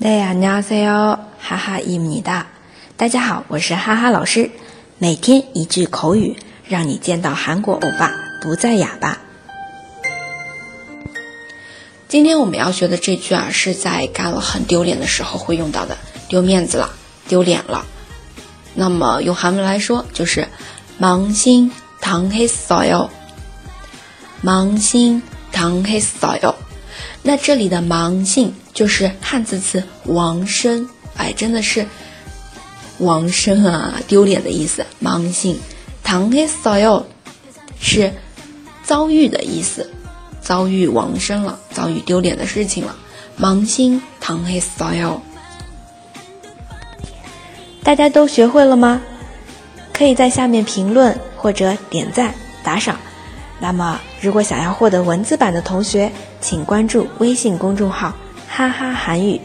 大家好，哈哈伊米哒。大家好，我是哈哈老师。每天一句口语，让你见到韩国欧巴不再哑巴。今天我们要学的这句啊，是在干了很丢脸的时候会用到的，丢面子了，丢脸了。那么用韩文来说就是“망신당했어 요”，“망신당했어 요”。 那这里的“망신”就是汉字词“亡生”，哎，真的是亡生啊，丢脸的意思。“망신당했어 요”是遭遇的意思，遭遇亡生了，遭遇丢脸的事情了。“망신당했어 요”。大家都学会了吗？可以在下面评论或者点赞打赏。 那么，如果想要获得文字版的同学，请关注微信公众号“哈哈韩语”。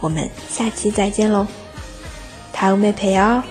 我们下期再见喽，다음에봬요